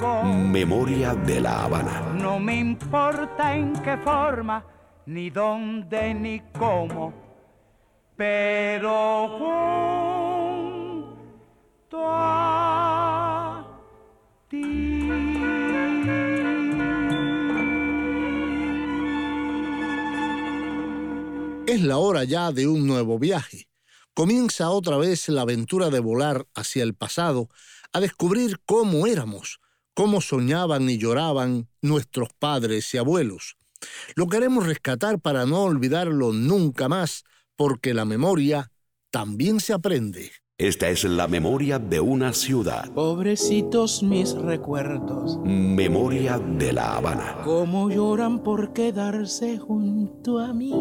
Memoria de la Habana. No me importa en qué forma, ni dónde, ni cómo, pero junto a Es la hora ya de un nuevo viaje. Comienza otra vez la aventura de volar hacia el pasado, a descubrir cómo éramos, cómo soñaban y lloraban nuestros padres y abuelos. Lo queremos rescatar para no olvidarlo nunca más, porque la memoria también se aprende. Esta es la memoria de una ciudad. Pobrecitos mis recuerdos, Memoria de la Habana. cómo lloran por quedarse junto a mí.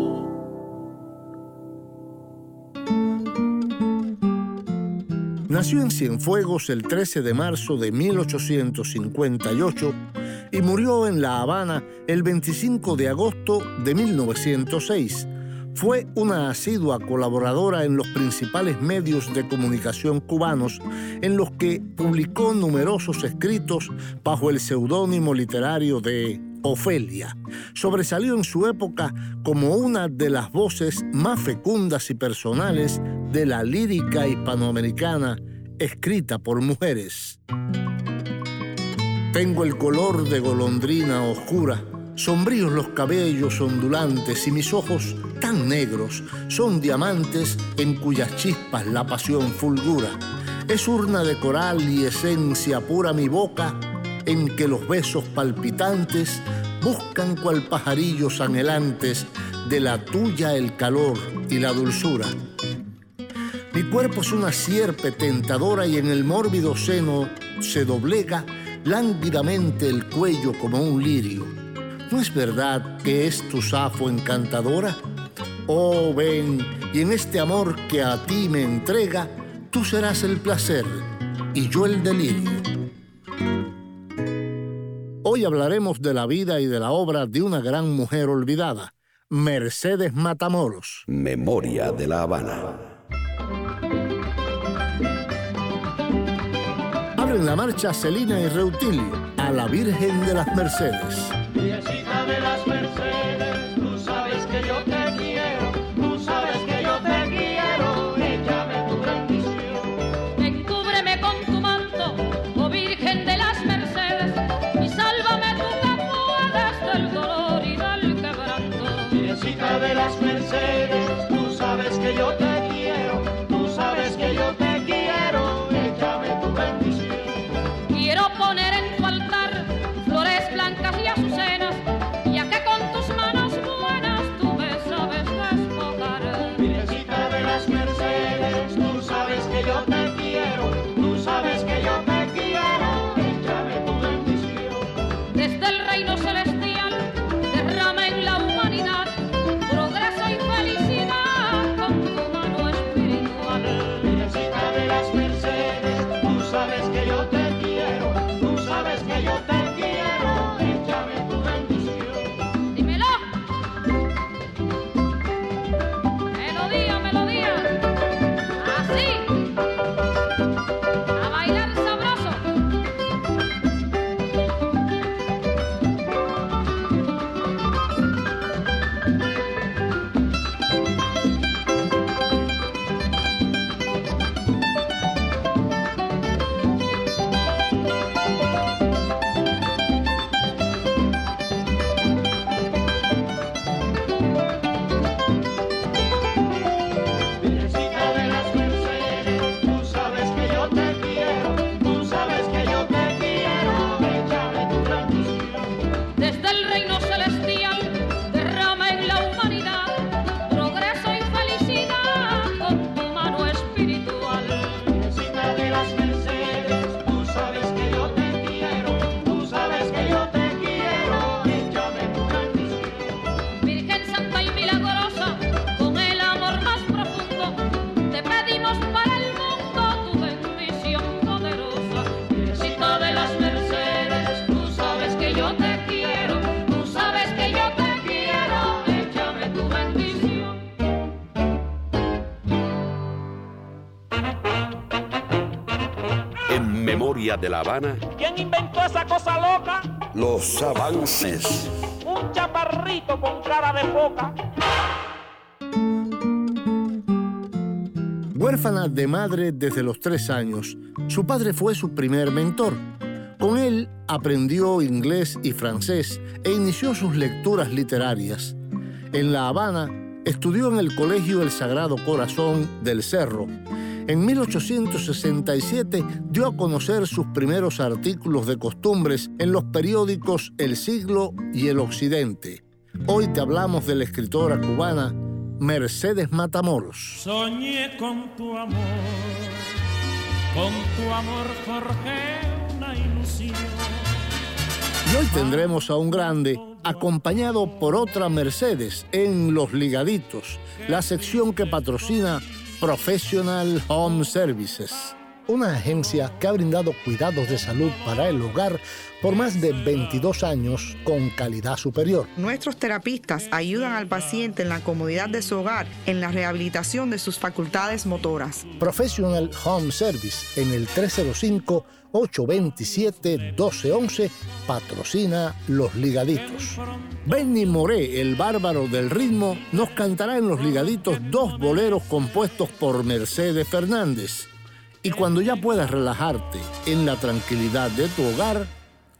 Nació en Cienfuegos el 13 de marzo de 1858 y murió en La Habana el 25 de agosto de 1906. Fue una asidua colaboradora en los principales medios de comunicación cubanos, en los que publicó numerosos escritos bajo el seudónimo literario de Ofelia. Sobresalió en su época como una de las voces más fecundas y personales de la lírica hispanoamericana escrita por mujeres. Tengo el color de golondrina oscura, sombríos los cabellos ondulantes y mis ojos tan negros son diamantes en cuyas chispas la pasión fulgura. Es urna de coral y esencia pura mi boca en que los besos palpitantes buscan cual pajarillos anhelantes de la tuya el calor y la dulzura. Mi cuerpo es una sierpe tentadora y en el mórbido seno se doblega lánguidamente el cuello como un lirio. ¿No es verdad que es tu safo encantadora? Oh, ven, y en este amor que a ti me entrega, tú serás el placer y yo el delirio. Hoy hablaremos de la vida y de la obra de una gran mujer olvidada, Mercedes Matamoros. Memoria de la Habana. Abren la marcha Celina y Reutilio a la Virgen de las Mercedes, De la Habana. ¿Quién inventó esa cosa loca? Los avances. Un chaparrito con cara de foca. Huérfana de madre desde los tres años, su padre fue su primer mentor. Con él aprendió inglés y francés e inició sus lecturas literarias. En La Habana estudió en el Colegio El Sagrado Corazón del Cerro. En 1867 dio a conocer sus primeros artículos de costumbres en los periódicos El Siglo y El Occidente. Hoy te hablamos de la escritora cubana Mercedes Matamoros. Soñé con tu amor, con tu amor forjé una ilusión. Y hoy tendremos a un grande acompañado por otra Mercedes en Los Ligaditos, la sección que patrocina Professional Home Services una agencia que ha brindado cuidados de salud para el hogar por más de 22 años con calidad superior. Nuestros terapistas ayudan al paciente en la comodidad de su hogar, en la rehabilitación de sus facultades motoras. Professional Home Service en el 305-827-1211 patrocina Los Ligaditos. Benny Moré, el bárbaro del ritmo, nos cantará en Los Ligaditos dos boleros compuestos por Mercedes Fernández. Y cuando ya puedas relajarte en la tranquilidad de tu hogar,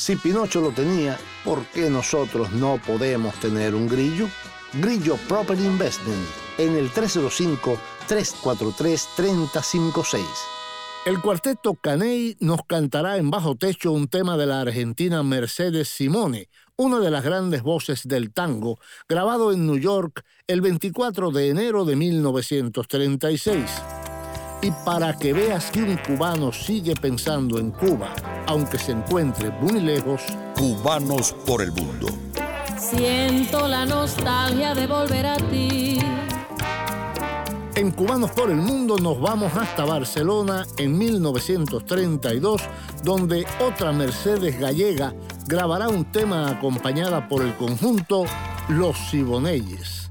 Si Pinocho lo tenía, ¿por qué nosotros no podemos tener un grillo? Grillo Property Investment en el 305-343-3056. El cuarteto Caney nos cantará en bajo techo un tema de la argentina Mercedes Simone, una de las grandes voces del tango, grabado en New York el 24 de enero de 1936. Y para que veas que un cubano sigue pensando en Cuba, aunque se encuentre muy lejos, Cubanos por el mundo. Siento la nostalgia de volver a ti. En Cubanos por el Mundo nos vamos hasta Barcelona en 1932, donde otra Mercedes gallega grabará un tema acompañada por el conjunto Los Siboneyes.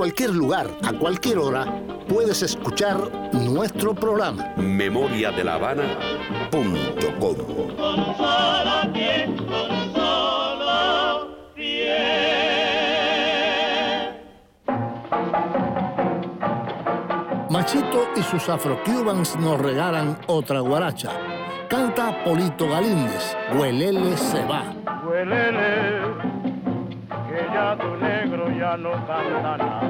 En cualquier lugar, a cualquier hora, puedes escuchar nuestro programa. Memoria de la Habana. Punto com. Con solo pie, con solo pie. Machito y sus afrocubans nos regalan otra guaracha. Canta Polito Galíndez, Huelele se va. Huelele, que ya tu negro ya no canta nada.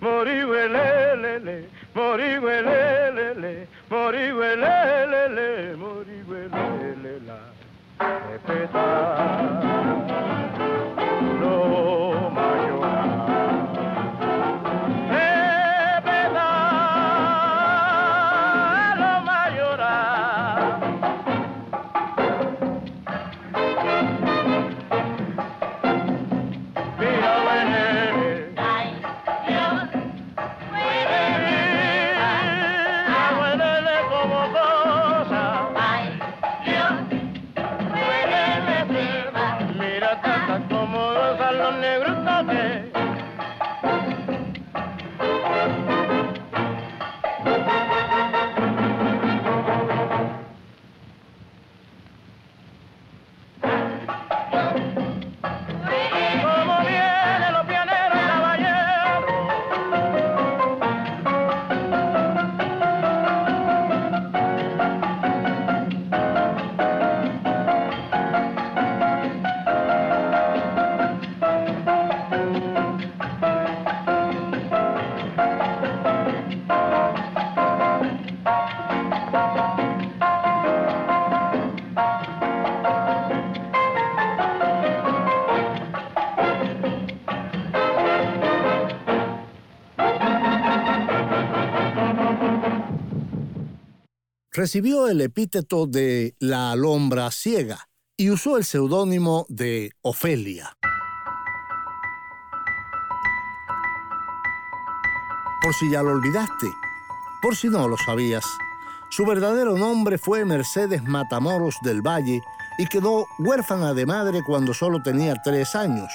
Moriwelelele, moriwelelele, moriwelelele, la, Epeta. Recibió el epíteto de la alhombra ciega y usó el seudónimo de Ofelia. Por si ya lo olvidaste, por si no lo sabías, su verdadero nombre fue Mercedes Matamoros del Valle y quedó huérfana de madre cuando solo tenía tres años,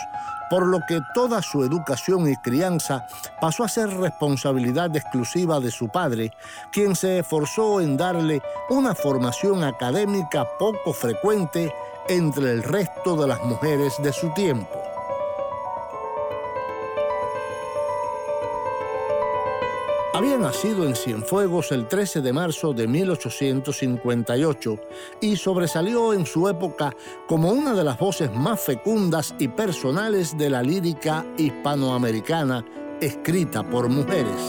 por lo que toda su educación y crianza pasó a ser responsabilidad exclusiva de su padre, quien se esforzó en darle una formación académica poco frecuente entre el resto de las mujeres de su tiempo. Había nacido en Cienfuegos el 13 de marzo de 1858 y sobresalió en su época como una de las voces más fecundas y personales de la lírica hispanoamericana escrita por mujeres.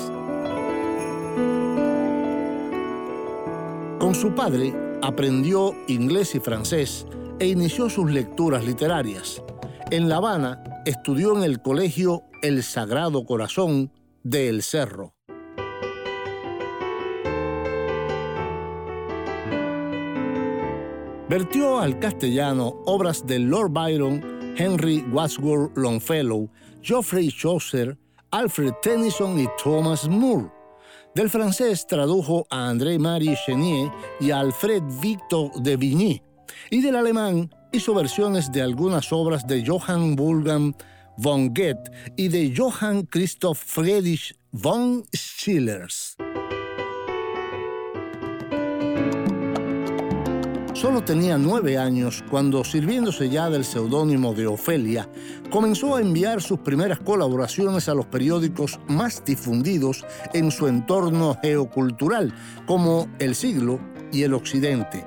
Con su padre aprendió inglés y francés e inició sus lecturas literarias. En La Habana estudió en el colegio El Sagrado Corazón de El Cerro. Vertió al castellano obras de Lord Byron, Henry Wadsworth Longfellow, Geoffrey Chaucer, Alfred Tennyson y Thomas Moore. Del francés tradujo a André-Marie Chenier y a Alfred Victor de Vigny. Y del alemán hizo versiones de algunas obras de Johann Wolfgang von Goethe y de Johann Christoph Friedrich von Schillers. Solo tenía nueve años cuando, sirviéndose ya del seudónimo de Ofelia, comenzó a enviar sus primeras colaboraciones a los periódicos más difundidos en su entorno geocultural, como El Siglo y El Occidente.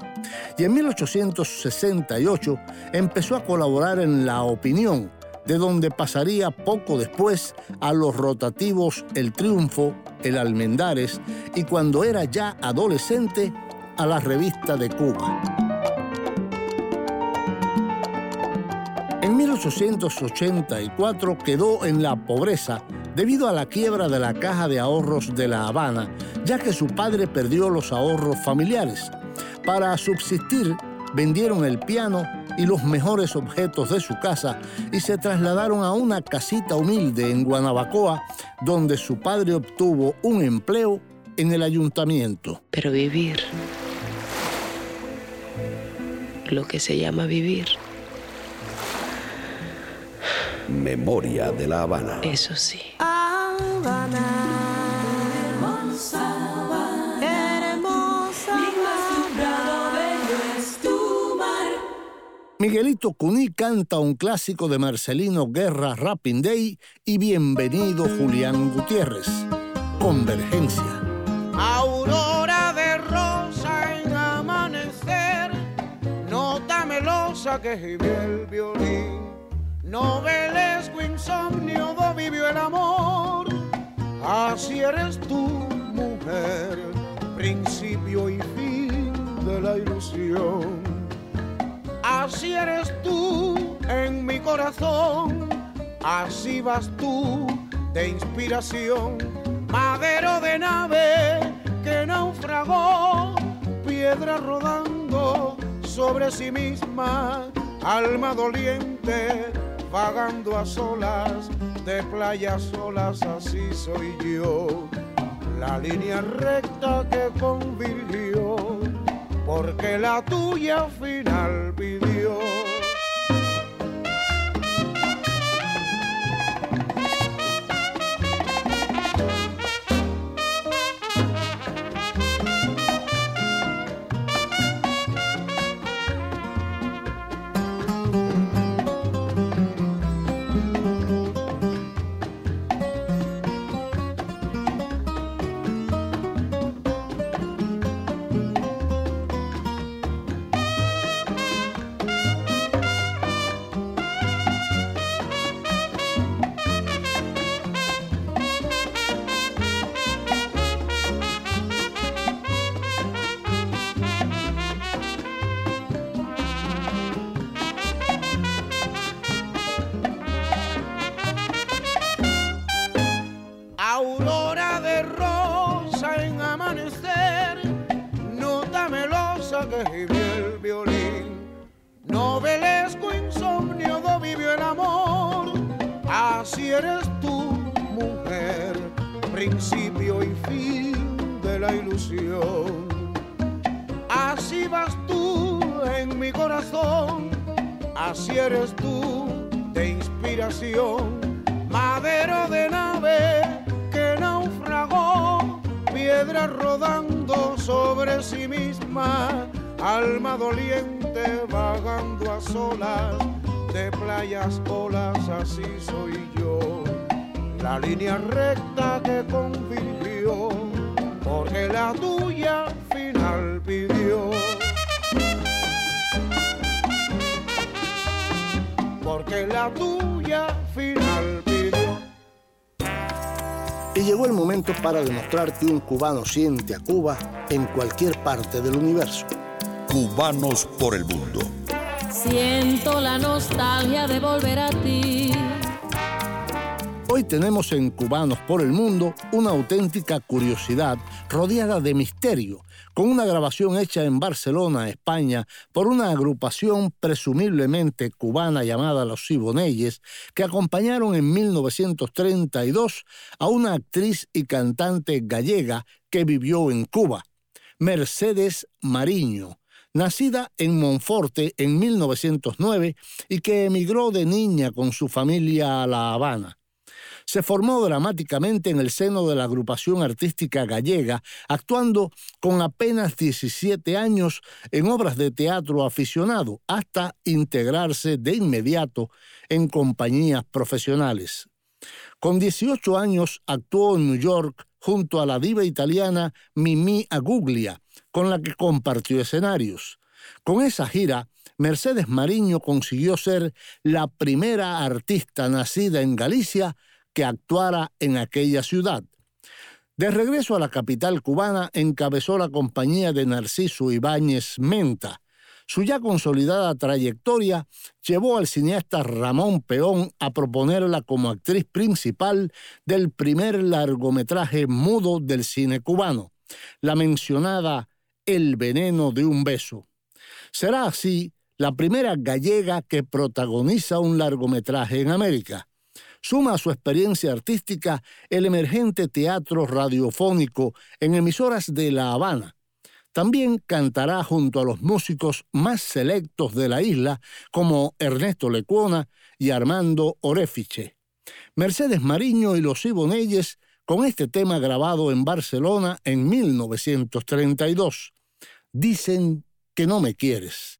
Y en 1868 empezó a colaborar en La Opinión, de donde pasaría poco después a los rotativos El Triunfo, El Almendares y cuando era ya adolescente, a la revista de Cuba. En 1884 quedó en la pobreza debido a la quiebra de la caja de ahorros de La Habana, ya que su padre perdió los ahorros familiares. Para subsistir, vendieron el piano y los mejores objetos de su casa y se trasladaron a una casita humilde en Guanabacoa, donde su padre obtuvo un empleo en el ayuntamiento. Pero vivir, lo que se llama vivir, Memoria de la Habana. eso sí. Habana, hermosa, hermosa, bello es tu mar. Miguelito Cuní canta un clásico de Marcelino Guerra Rapping Day y bienvenido Julián Gutiérrez. Convergencia. Que gime el violín. Novelesco insomnio vivió el amor, así eres tú, mujer, principio y fin de la ilusión. Así eres tú en mi corazón, así vas tú de inspiración, madero de nave que naufragó, piedra rodando sobre sí misma, alma doliente vagando a solas, de playas solas, así soy yo. La línea recta que convirtió, porque la tuya final pidió. Que un cubano siente a Cuba en cualquier parte del universo. Cubanos por el mundo. Siento la nostalgia de volver a ti. Hoy tenemos en Cubanos por el Mundo una auténtica curiosidad rodeada de misterio, con una grabación hecha en Barcelona, España, por una agrupación presumiblemente cubana llamada Los Siboneyes, que acompañaron en 1932 a una actriz y cantante gallega que vivió en Cuba, Mercedes Mariño nacida en Monforte en 1909 y que emigró de niña con su familia a La Habana. Se formó dramáticamente en el seno de la agrupación artística gallega, actuando con apenas 17 años en obras de teatro aficionado, hasta integrarse de inmediato en compañías profesionales. Con 18 años actuó en New York junto a la diva italiana Mimi Aguglia, con la que compartió escenarios. Con esa gira, Mercedes Mariño consiguió ser la primera artista nacida en Galicia actuara en aquella ciudad. De regreso a la capital cubana, encabezó la compañía de Narciso Ibáñez Menta. Su ya consolidada trayectoria llevó al cineasta Ramón Peón a proponerla como actriz principal del primer largometraje mudo del cine cubano, la mencionada El veneno de un beso. Será así la primera gallega que protagoniza un largometraje en América suma a su experiencia artística el emergente teatro radiofónico en emisoras de La Habana. También cantará junto a los músicos más selectos de la isla como Ernesto Lecuona y Armando Orefiche. Mercedes Mariño y los Iboneyes con este tema grabado en Barcelona en 1932. Dicen que no me quieres.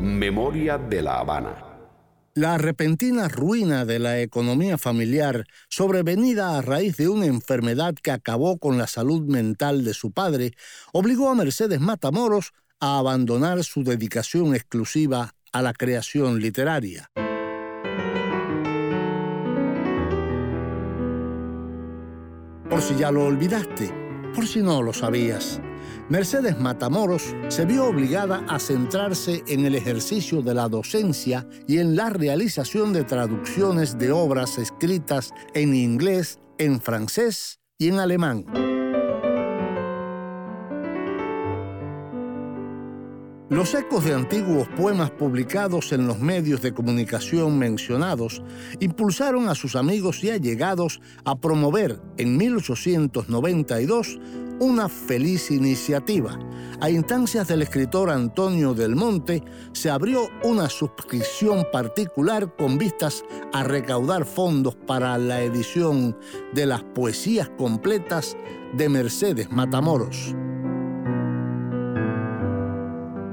Memoria de La Habana. La repentina ruina de la economía familiar, sobrevenida a raíz de una enfermedad que acabó con la salud mental de su padre, obligó a Mercedes Matamoros a abandonar su dedicación exclusiva a la creación literaria. Por si ya lo olvidaste, por si no lo sabías. Mercedes Matamoros se vio obligada a centrarse en el ejercicio de la docencia y en la realización de traducciones de obras escritas en inglés, en francés y en alemán. Los ecos de antiguos poemas publicados en los medios de comunicación mencionados impulsaron a sus amigos y allegados a promover en 1892 una feliz iniciativa. A instancias del escritor Antonio del Monte se abrió una suscripción particular con vistas a recaudar fondos para la edición de las poesías completas de Mercedes Matamoros.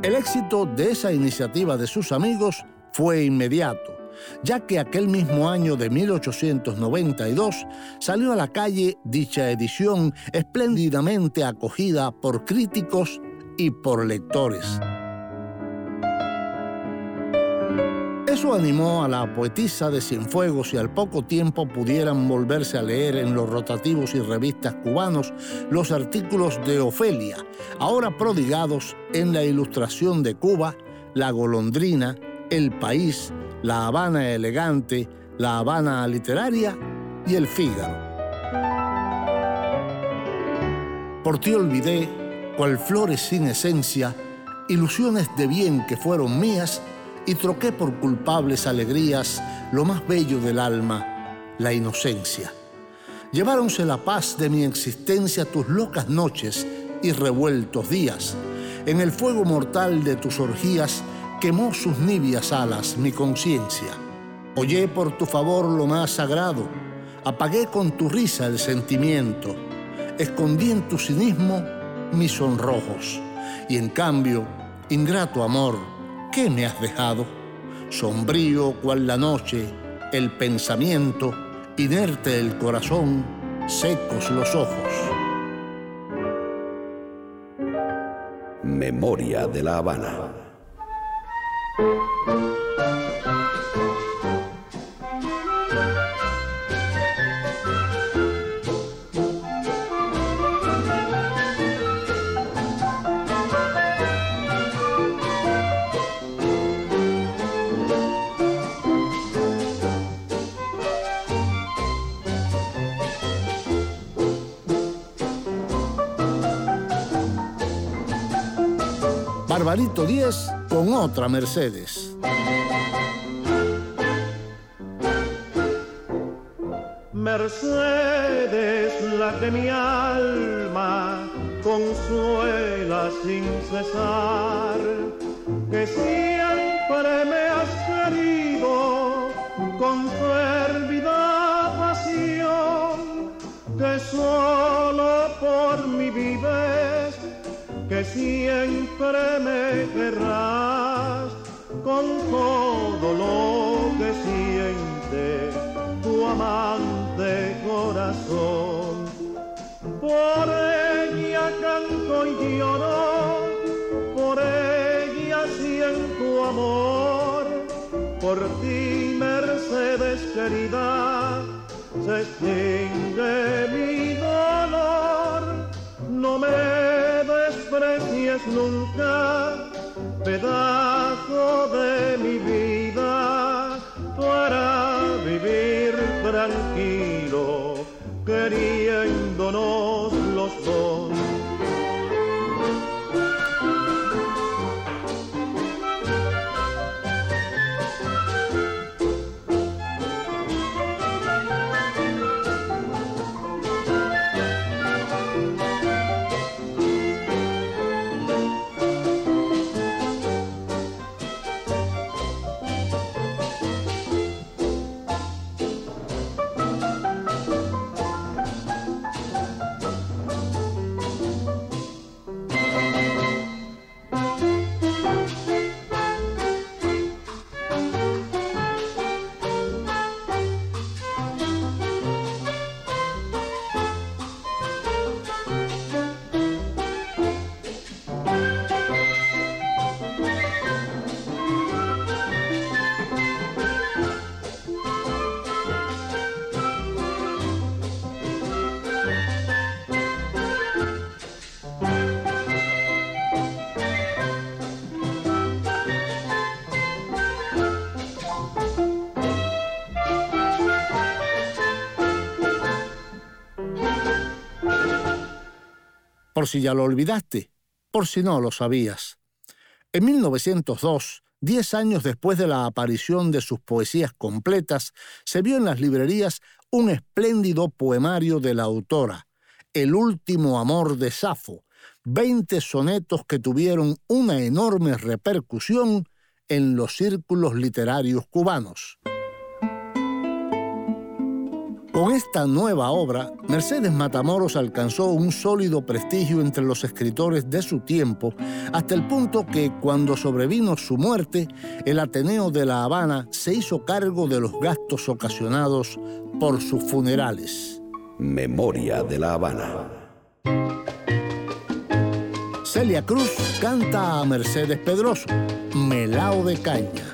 El éxito de esa iniciativa de sus amigos fue inmediato, ya que aquel mismo año de 1892 salió a la calle dicha edición espléndidamente acogida por críticos y por lectores. Eso animó a la poetisa de Cienfuegos y al poco tiempo pudieran volverse a leer en los rotativos y revistas cubanos los artículos de Ofelia, ahora prodigados en la ilustración de Cuba, La Golondrina, El País, La Habana Elegante, La Habana Literaria y El Fígaro. Por ti olvidé, cual flores sin esencia, ilusiones de bien que fueron mías, y troqué por culpables alegrías lo más bello del alma, la inocencia. Lleváronse la paz de mi existencia tus locas noches y revueltos días. En el fuego mortal de tus orgías quemó sus nibias alas mi conciencia. Hollé por tu favor lo más sagrado, apagué con tu risa el sentimiento, escondí en tu cinismo mis sonrojos, y en cambio, ingrato amor, ¿qué me has dejado? Sombrío cual la noche, el pensamiento, inerte el corazón, secos los ojos. Memoria de la Habana. Barbarito 10 con otra Mercedes. Mercedes, la que mi alma consuela sin cesar, que siempre me querrás con todo lo que siente tu amante corazón. Por ella canto y lloro, por ella siento amor, por ti Mercedes querida, se extingue mi dolor. No me desprecias nunca, pedazo de mi vida, para vivir tranquilo. Por si ya lo olvidaste, por si no lo sabías. En 1902, diez años después de la aparición de sus poesías completas, se vio en las librerías un espléndido poemario de la autora, El último amor de Safo, 20 sonetos que tuvieron una enorme repercusión en los círculos literarios cubanos. Con esta nueva obra, Mercedes Matamoros alcanzó un sólido prestigio entre los escritores de su tiempo, hasta el punto que cuando sobrevino su muerte, el Ateneo de La Habana se hizo cargo de los gastos ocasionados por sus funerales. Memoria de La Habana. Celia Cruz canta a Mercedes Pedroso, Melao de Caña.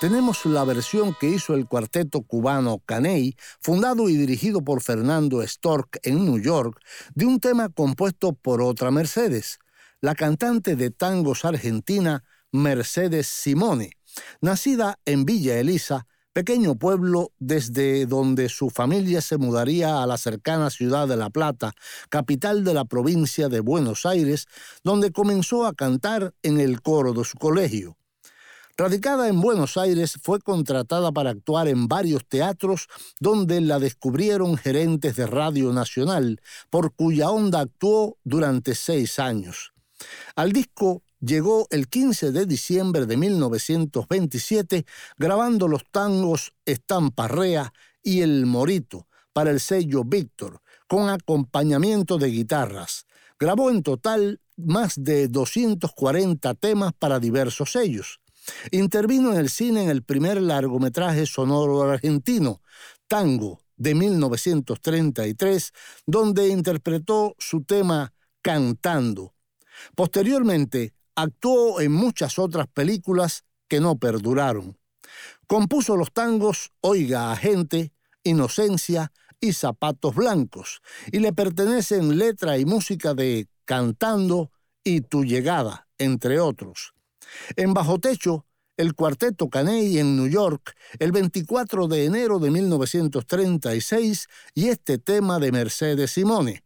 tenemos la versión que hizo el cuarteto cubano Caney, fundado y dirigido por Fernando Stork en New York, de un tema compuesto por otra Mercedes, la cantante de tangos argentina Mercedes Simone, nacida en Villa Elisa, pequeño pueblo desde donde su familia se mudaría a la cercana ciudad de La Plata, capital de la provincia de Buenos Aires, donde comenzó a cantar en el coro de su colegio. Radicada en Buenos Aires, fue contratada para actuar en varios teatros donde la descubrieron gerentes de Radio Nacional, por cuya onda actuó durante seis años. Al disco llegó el 15 de diciembre de 1927 grabando los tangos Estamparrea y El Morito para el sello Víctor, con acompañamiento de guitarras. Grabó en total más de 240 temas para diversos sellos. Intervino en el cine en el primer largometraje sonoro argentino, Tango, de 1933, donde interpretó su tema Cantando. Posteriormente, actuó en muchas otras películas que no perduraron. Compuso los tangos Oiga a gente, Inocencia y Zapatos Blancos, y le pertenecen letra y música de Cantando y Tu Llegada, entre otros. En Bajo Techo, el cuarteto Caney en New York el 24 de enero de 1936 y este tema de Mercedes Simone,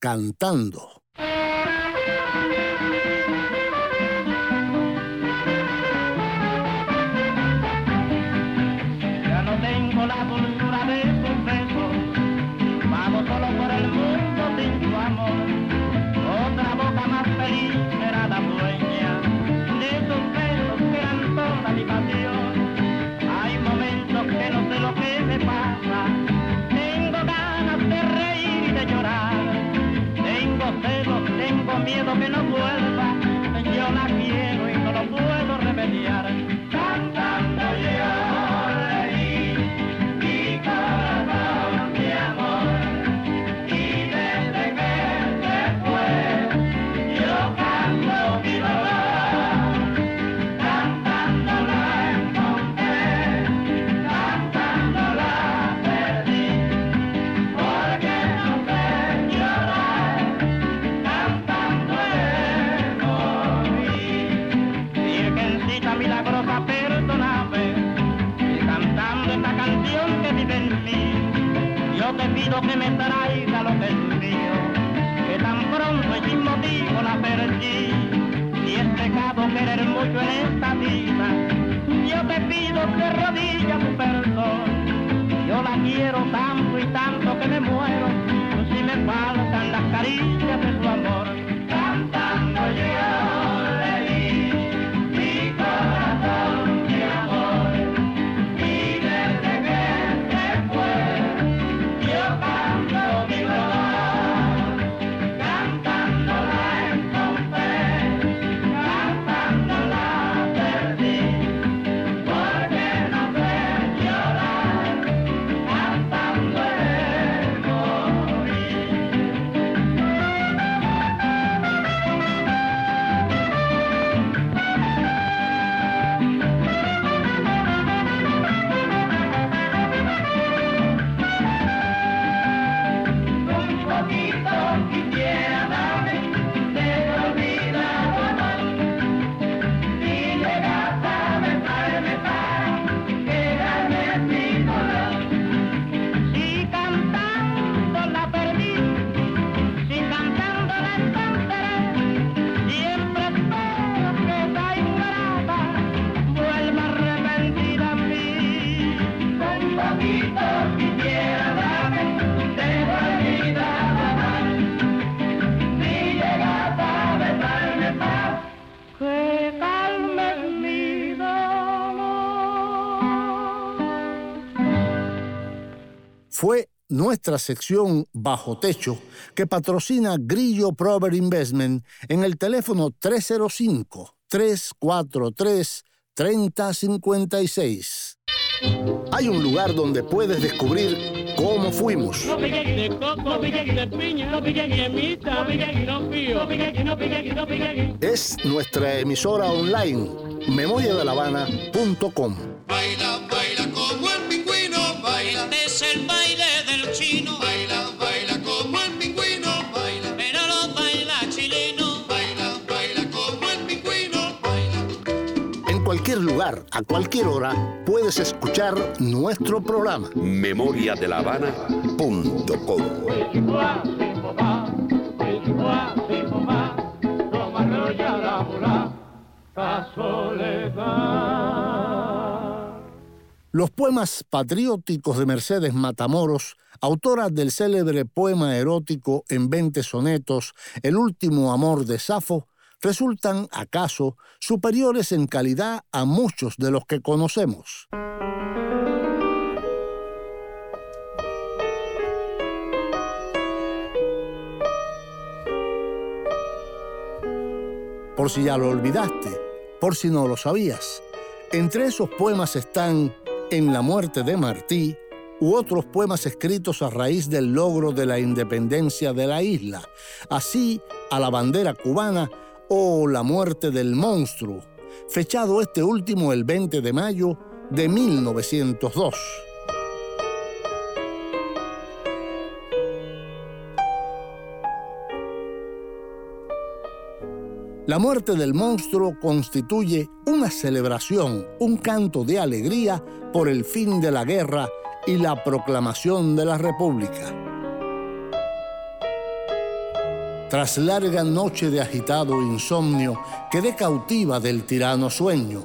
Cantando. Que me traiga lo que es mío, que tan pronto y sin motivo la perdí, y es pecado querer mucho en esta vida, yo te pido de rodillas tu perdón, yo la quiero tanto y tanto que me muero, nuestra sección Bajo Techo que patrocina Grillo Prover Investment en el teléfono 305-343-3056. Hay un lugar donde puedes descubrir cómo fuimos. No pique de coco, no pique de piña, no pique de mita, no pique no pío, no pique no pique no pique Es nuestra emisora online, memoriadelavana.com. Baila, baila como el pingüino, baila. Este es el baile lugar, a cualquier hora, puedes escuchar nuestro programa. memoriadelavana.com Los poemas patrióticos de Mercedes Matamoros, autora del célebre poema erótico en 20 sonetos, El último amor de Safo, resultan, acaso, superiores en calidad a muchos de los que conocemos. Por si ya lo olvidaste, por si no lo sabías, entre esos poemas están En la muerte de Martí u otros poemas escritos a raíz del logro de la independencia de la isla, así a la bandera cubana o La muerte del monstruo, fechado este último el 20 de mayo de 1902. La muerte del monstruo constituye una celebración, un canto de alegría por el fin de la guerra y la proclamación de la República. Tras larga noche de agitado insomnio, quedé cautiva del tirano sueño,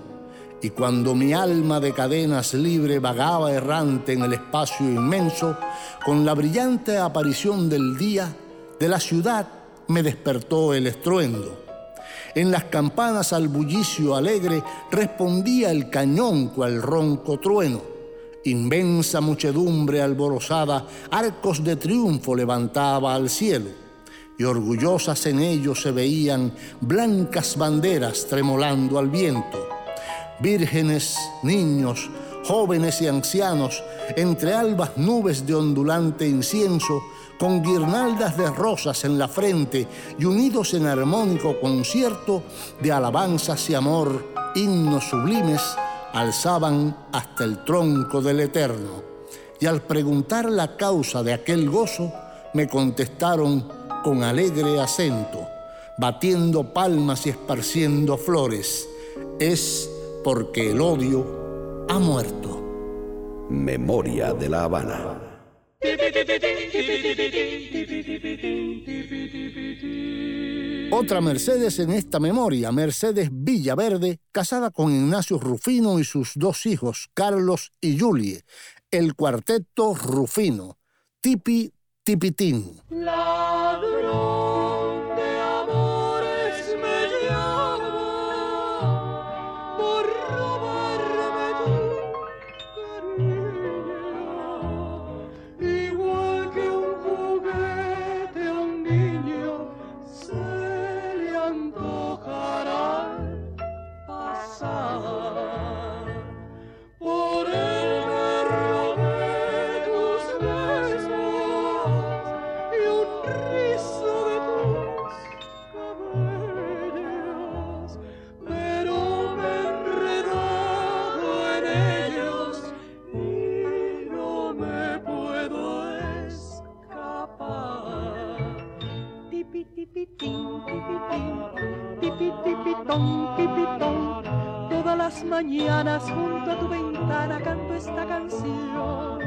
y cuando mi alma de cadenas libre vagaba errante en el espacio inmenso, con la brillante aparición del día, de la ciudad me despertó el estruendo. En las campanas al bullicio alegre respondía el cañón cual ronco trueno. Inmensa muchedumbre alborozada, arcos de triunfo levantaba al cielo, y orgullosas en ellos se veían blancas banderas tremolando al viento. Vírgenes, niños, jóvenes y ancianos, entre albas nubes de ondulante incienso, con guirnaldas de rosas en la frente y unidos en armónico concierto de alabanzas y amor, himnos sublimes, alzaban hasta el tronco del Eterno. Y al preguntar la causa de aquel gozo, me contestaron con alegre acento, batiendo palmas y esparciendo flores. Es porque el odio ha muerto. Memoria de la Habana. Otra Mercedes en esta memoria, Mercedes Villaverde, casada con Ignacio Rufino y sus dos hijos, Carlos y Julie, el cuarteto Rufino, Tipi Tipitín. Ladrón tipitón. Todas las mañanas junto a tu ventana canto esta canción.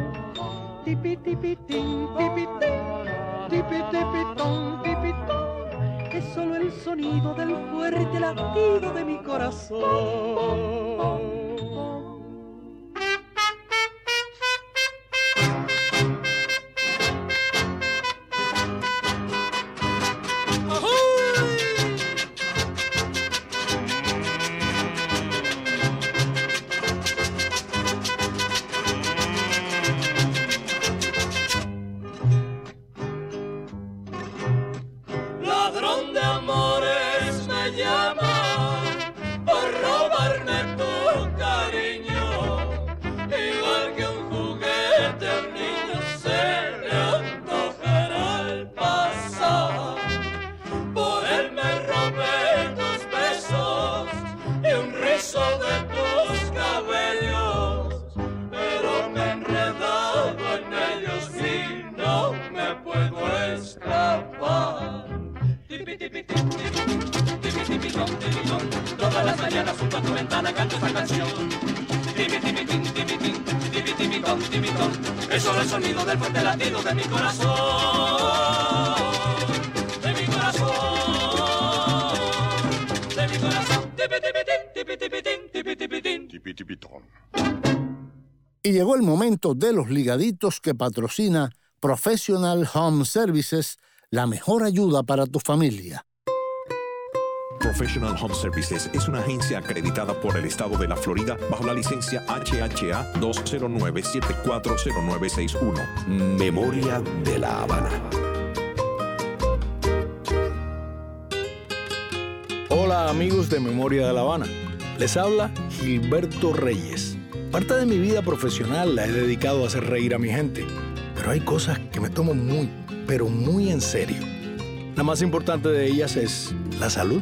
Tipi tipitín, tipitín, tipi tipitón. Es solo el sonido del fuerte latido de mi corazón. De los ligaditos que patrocina Professional Home Services, la mejor ayuda para tu familia. Professional Home Services es una agencia acreditada por el estado de la Florida bajo la licencia HHA 209-740961. Memoria de la Habana. Hola amigos de Memoria de La Habana. Les habla Gilberto Reyes. Parte de mi vida profesional la he dedicado a hacer reír a mi gente, pero hay cosas que me tomo muy, pero muy en serio. La más importante de ellas es la salud.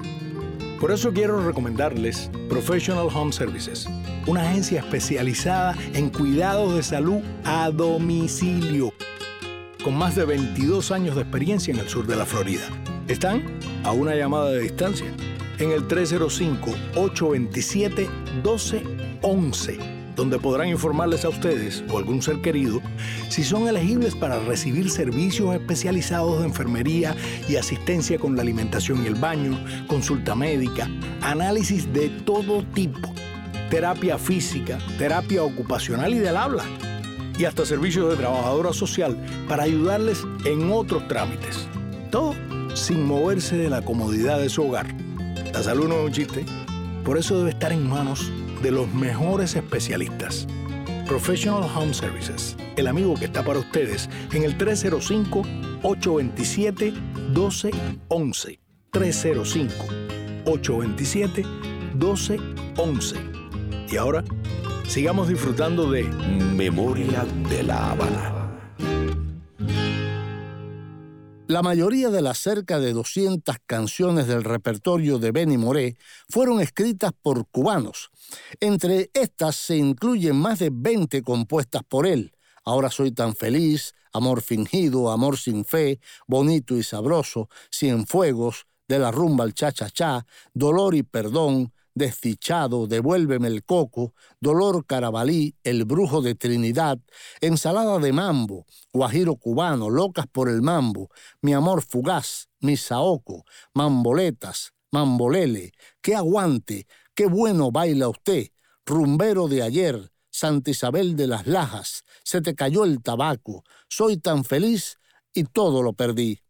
Por eso quiero recomendarles Professional Home Services, una agencia especializada en cuidados de salud a domicilio, con más de 22 años de experiencia en el sur de la Florida. Están a una llamada de distancia en el 305-827-1211 donde podrán informarles a ustedes o algún ser querido si son elegibles para recibir servicios especializados de enfermería y asistencia con la alimentación y el baño, consulta médica, análisis de todo tipo, terapia física, terapia ocupacional y del habla, y hasta servicios de trabajadora social para ayudarles en otros trámites. Todo sin moverse de la comodidad de su hogar. La salud no es un chiste, por eso debe estar en manos de los mejores especialistas. Professional Home Services, el amigo que está para ustedes en el 305-827-1211. 305-827-1211. Y ahora, sigamos disfrutando de Memoria de la Habana. La mayoría de las cerca de 200 canciones del repertorio de Benny Moré fueron escritas por cubanos. Entre estas se incluyen más de 20 compuestas por él. Ahora soy tan feliz, Amor fingido, Amor sin fe, Bonito y sabroso, Cienfuegos, De la rumba al cha-cha-cha, Dolor y perdón, Desdichado, Devuélveme el coco, Dolor Carabalí, El brujo de Trinidad, Ensalada de mambo, Guajiro cubano, Locas por el mambo, Mi amor fugaz, Mi saoco, Mamboletas, Mambolele, Qué aguante, Qué bueno baila usted, Rumbero de ayer, Santa Isabel de las Lajas, Se te cayó el tabaco, Soy tan feliz y todo lo perdí.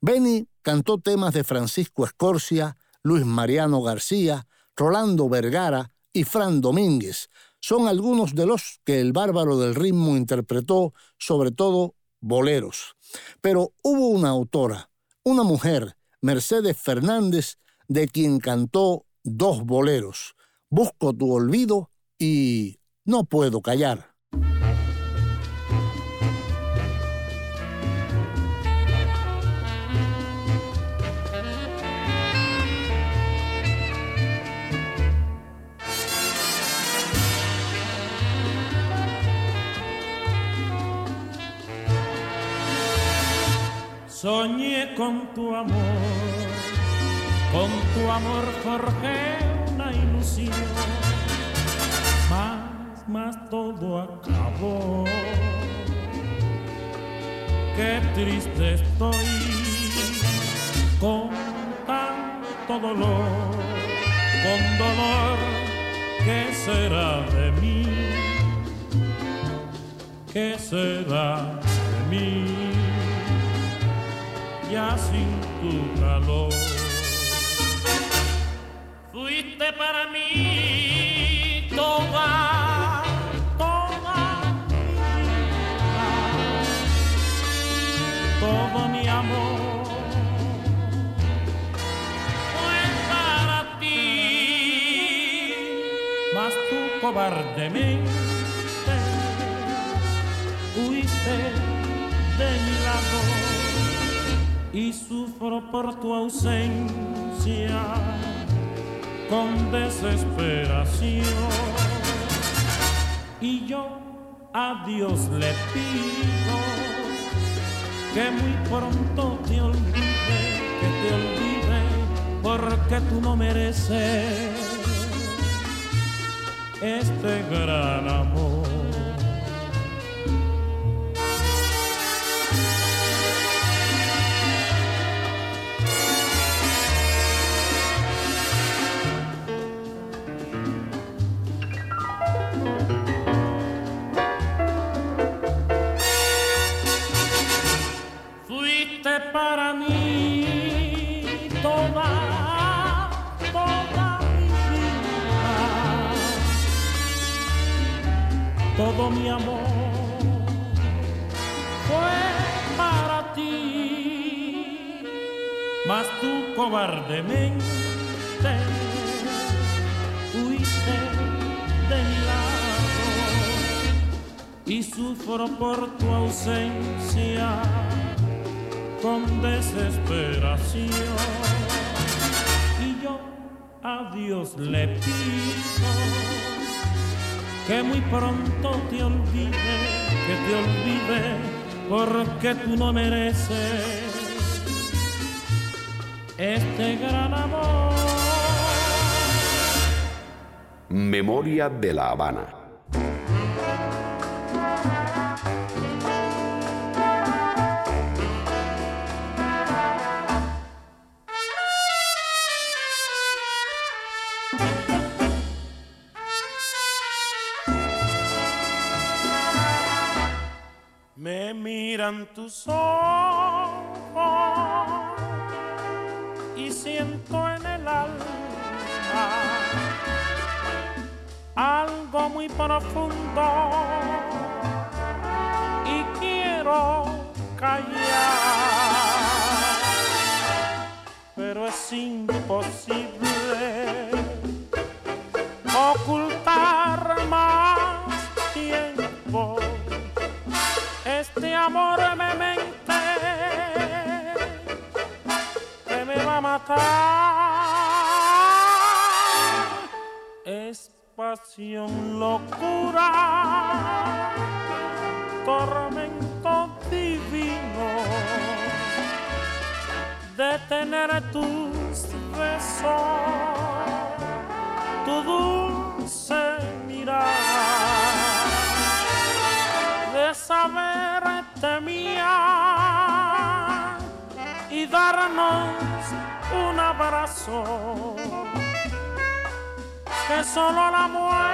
Benny cantó temas de Francisco Escorcia, Luis Mariano García, Rolando Vergara y Fran Domínguez. Son algunos de los que el bárbaro del ritmo interpretó, sobre todo boleros. Pero hubo una autora, una mujer, Mercedes Fernández, de quien cantó dos boleros, Busco tu olvido y No puedo callar. Soñé con tu amor, con tu amor forjé una ilusión, más, más todo acabó. Qué triste estoy con tanto dolor, con dolor, ¿qué será de mí? ¿Qué será de mí? Ya sin tu calor. Fuiste para mí toda, toda mi vida, todo mi amor. Cobardemente huiste y sufro por tu ausencia con desesperación. Y yo a Dios le pido que muy pronto te olvide, que te olvide, porque tú no mereces este gran amor. Para mí toda, toda mi vida, todo mi amor fue para ti, mas tú cobardemente huiste de mi lado y sufro por tu ausencia con desesperación. Y yo a Dios le pido que muy pronto te olvide, que te olvide, porque tú no mereces este gran amor. Memoria de la Habana. Tus ojos y siento en el alma algo muy profundo y quiero callar, pero es imposible pasión, locura, tormento divino de tener tus besos, tu dulce mirar de saberte mía y darnos un abrazo que solo la muerte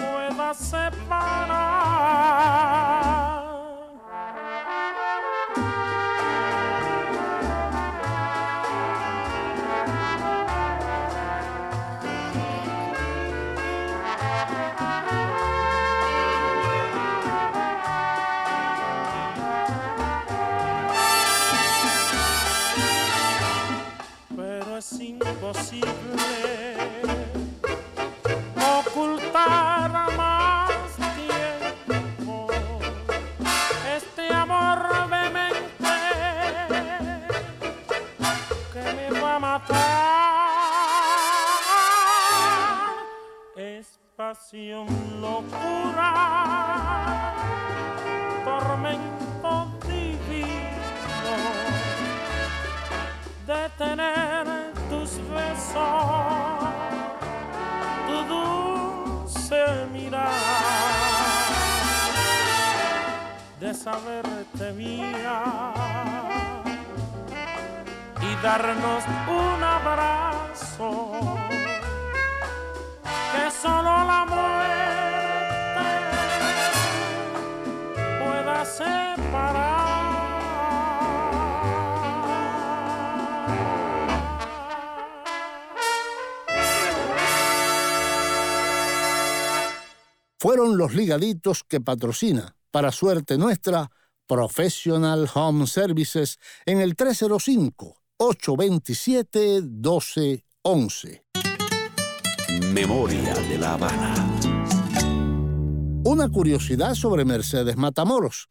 pueda separar. Pasión, locura, tormento divino de tener tus besos, tu dulce mirar, de saberte mía y darnos un abrazo que solo la muerte fueron los ligaditos que patrocina, para suerte nuestra, Professional Home Services en el 305-827-1211. Memoria de la Habana. Una curiosidad sobre Mercedes Matamoros.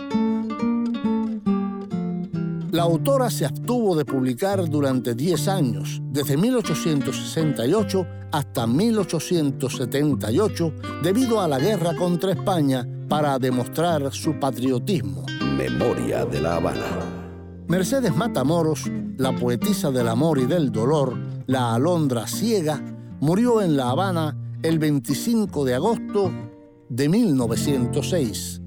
La autora se abstuvo de publicar durante 10 años, desde 1868 hasta 1878, debido a la guerra contra España para demostrar su patriotismo. Memoria de la Habana. Mercedes Matamoros, la poetisa del amor y del dolor, La Alondra Ciega, murió en La Habana el 25 de agosto de 1906.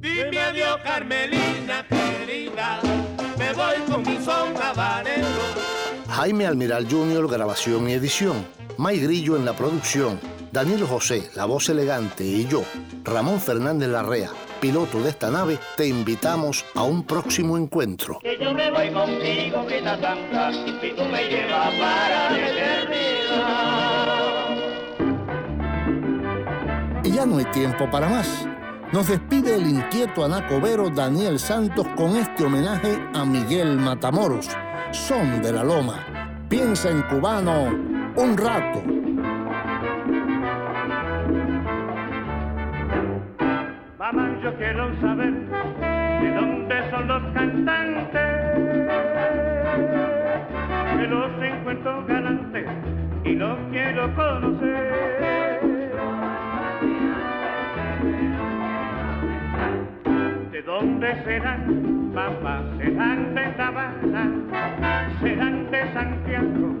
Dime adiós, Carmelina querida, me voy con mi son habanero. Jaime Almiral Jr., grabación y edición. May Grillo en la producción. Daniel José, la voz elegante, y yo, Ramón Fernández Larrea, piloto de esta nave, te invitamos a un próximo encuentro. Que yo me voy contigo, santa, y tú me llevas para eternidad. Y ya no hay tiempo para más. Nos despide el inquieto anacobero Daniel Santos con este homenaje a Miguel Matamoros, son de la loma. Piensa en cubano un rato. Mamá, yo quiero saber de dónde son los cantantes que los encuentro galantes y los quiero conocer. ¿De dónde serán, papá? Serán de Tabana, serán de Santiago,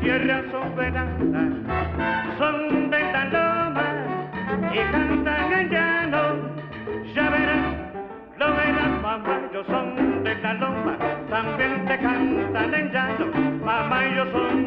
tierra soberana, son de la loma y cantan en llano. Ya verás, lo verás, mamá, yo son de la loma, también te cantan en llano, mamá, yo son